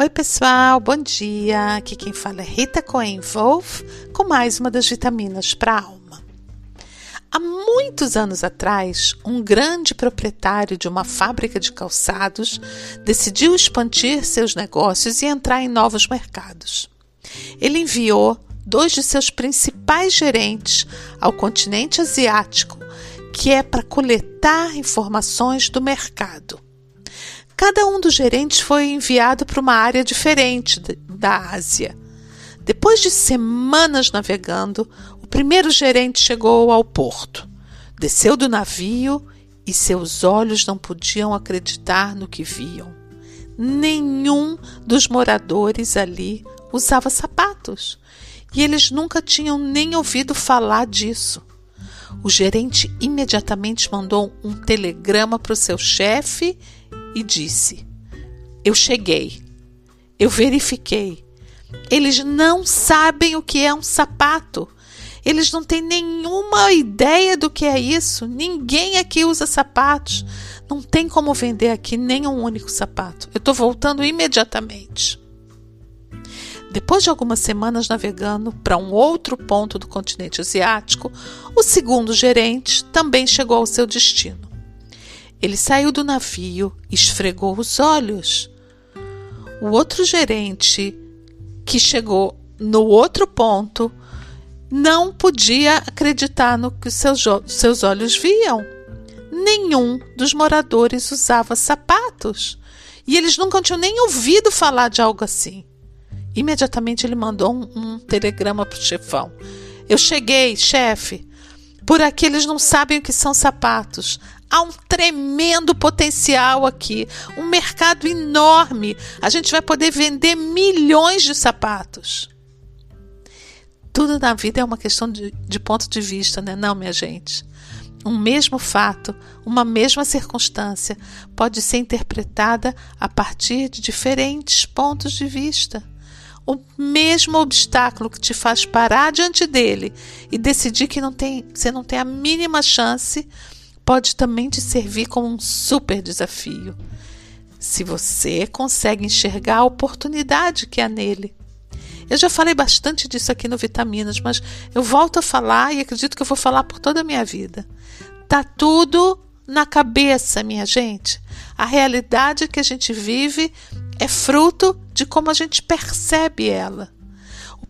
Oi, pessoal, bom dia. Aqui quem fala é Rita Cohen Wolf com mais uma das vitaminas para a alma. Há muitos anos atrás, um grande proprietário de uma fábrica de calçados decidiu expandir seus negócios e entrar em novos mercados. Ele enviou dois de seus principais gerentes ao continente asiático, que é para coletar informações do mercado. Cada um dos gerentes foi enviado para uma área diferente da Ásia. Depois de semanas navegando, o primeiro gerente chegou ao porto. Desceu do navio e seus olhos não podiam acreditar no que viam. Nenhum dos moradores ali usava sapatos e eles nunca tinham nem ouvido falar disso. O gerente imediatamente mandou um telegrama para o seu chefe e disse: Eu cheguei, eu verifiquei. Eles não sabem o que é um sapato. Eles não têm nenhuma ideia do que é isso. Ninguém aqui usa sapatos. Não tem como vender aqui nem um único sapato. Eu estou voltando imediatamente. Depois de algumas semanas navegando para um outro ponto do continente asiático, o segundo gerente também chegou ao seu destino. Ele saiu do navio, esfregou os olhos. O outro gerente, que chegou no outro ponto, não podia acreditar no que seus, seus olhos viam. Nenhum dos moradores usava sapatos e eles nunca tinham nem ouvido falar de algo assim. Imediatamente ele mandou um, um telegrama para o chefão. Eu cheguei, chefe. Por aqui eles não sabem o que são sapatos. Há um tremendo potencial aqui, um mercado enorme. A gente vai poder vender milhões de sapatos. Tudo na vida é uma questão de, de ponto de vista, né? Não, minha gente. Um mesmo fato, uma mesma circunstância pode ser interpretada a partir de diferentes pontos de vista. O mesmo obstáculo que te faz parar diante dele e decidir que não tem, você não tem a mínima chance pode também te servir como um super desafio. Se você consegue enxergar a oportunidade que há nele. Eu já falei bastante disso aqui no Vitaminas, mas eu volto a falar e acredito que eu vou falar por toda a minha vida. Tá tudo na cabeça, minha gente. A realidade que a gente vive é fruto de como a gente percebe ela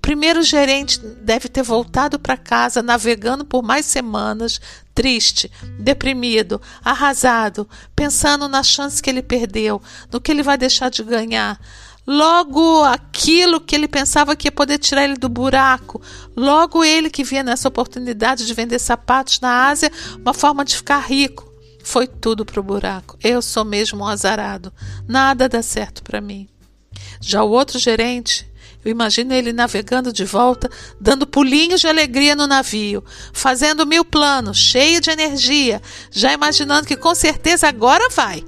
primeiro gerente deve ter voltado para casa navegando por mais semanas, triste, deprimido, arrasado, pensando na chance que ele perdeu, no que ele vai deixar de ganhar. Logo aquilo que ele pensava que ia poder tirar ele do buraco, logo ele que via nessa oportunidade de vender sapatos na Ásia uma forma de ficar rico. Foi tudo pro buraco. Eu sou mesmo um azarado. Nada dá certo para mim. Já o outro gerente eu imagino ele navegando de volta, dando pulinhos de alegria no navio, fazendo mil planos, cheio de energia, já imaginando que com certeza agora vai.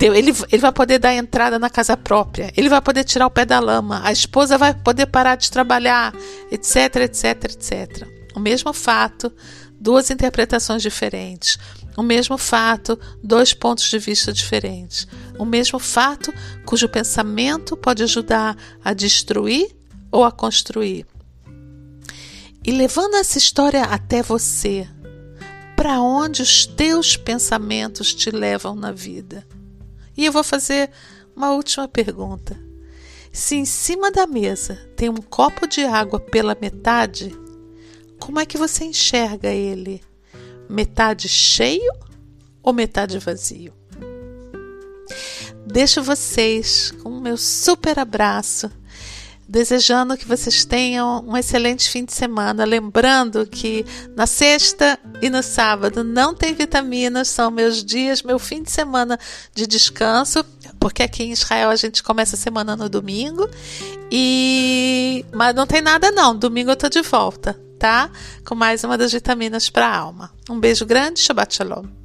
Ele, ele vai poder dar entrada na casa própria, ele vai poder tirar o pé da lama, a esposa vai poder parar de trabalhar, etc, etc, etc. O mesmo fato, duas interpretações diferentes. O mesmo fato, dois pontos de vista diferentes. O mesmo fato cujo pensamento pode ajudar a destruir ou a construir. E levando essa história até você, para onde os teus pensamentos te levam na vida? E eu vou fazer uma última pergunta. Se em cima da mesa tem um copo de água pela metade, como é que você enxerga ele? Metade cheio ou metade vazio? Deixo vocês com o meu super abraço, desejando que vocês tenham um excelente fim de semana. Lembrando que na sexta e no sábado não tem vitaminas, são meus dias, meu fim de semana de descanso, porque aqui em Israel a gente começa a semana no domingo. E mas não tem nada não, domingo eu tô de volta tá? Com mais uma das vitaminas para a alma. Um beijo grande, Shabbat Shalom.